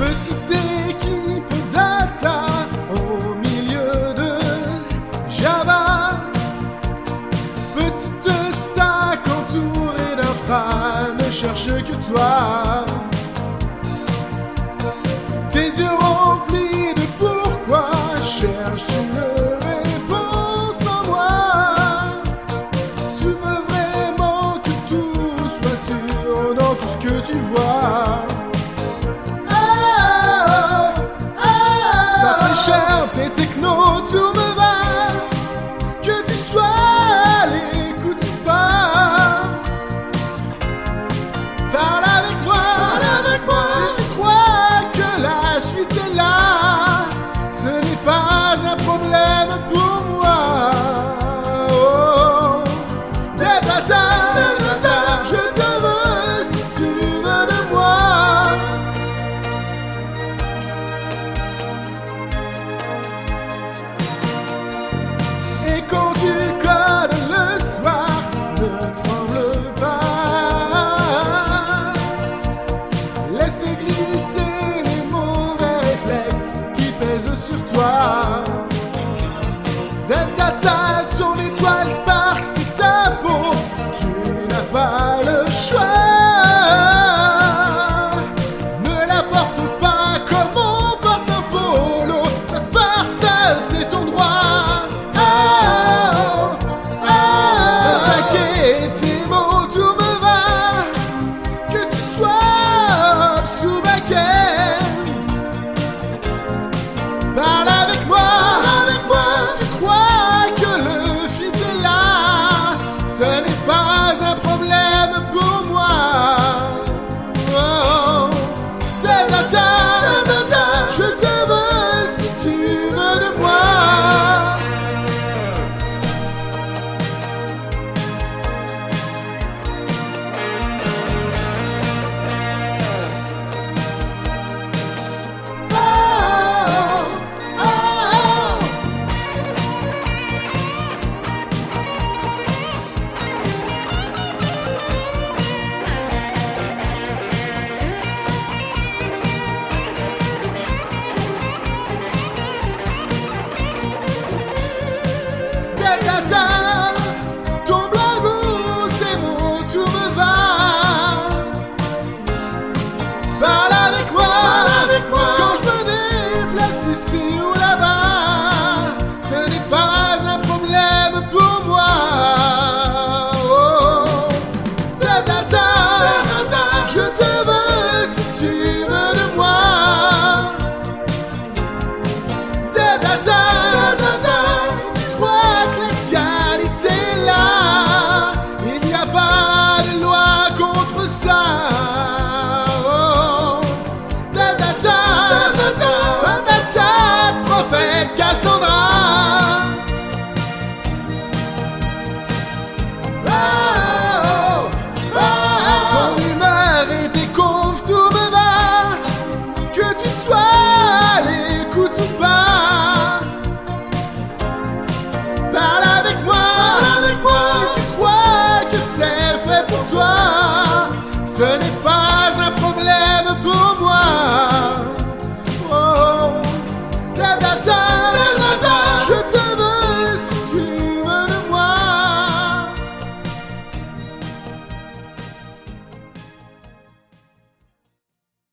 Petite équipe data au milieu de Java. Petite stack entourée d'infra ne cherche que toi. Tes yeux remplis de pourquoi cherchent une réponse en moi. Tu veux vraiment que tout soit sûr dans tout ce que tu vois. Fraîcheur, tes technos, tout me va. Que tu sois à l'écoute ou pas. Parle avec moi, parle avec moi. Si tu crois que la suite est là, ce n'est pas 人家在做你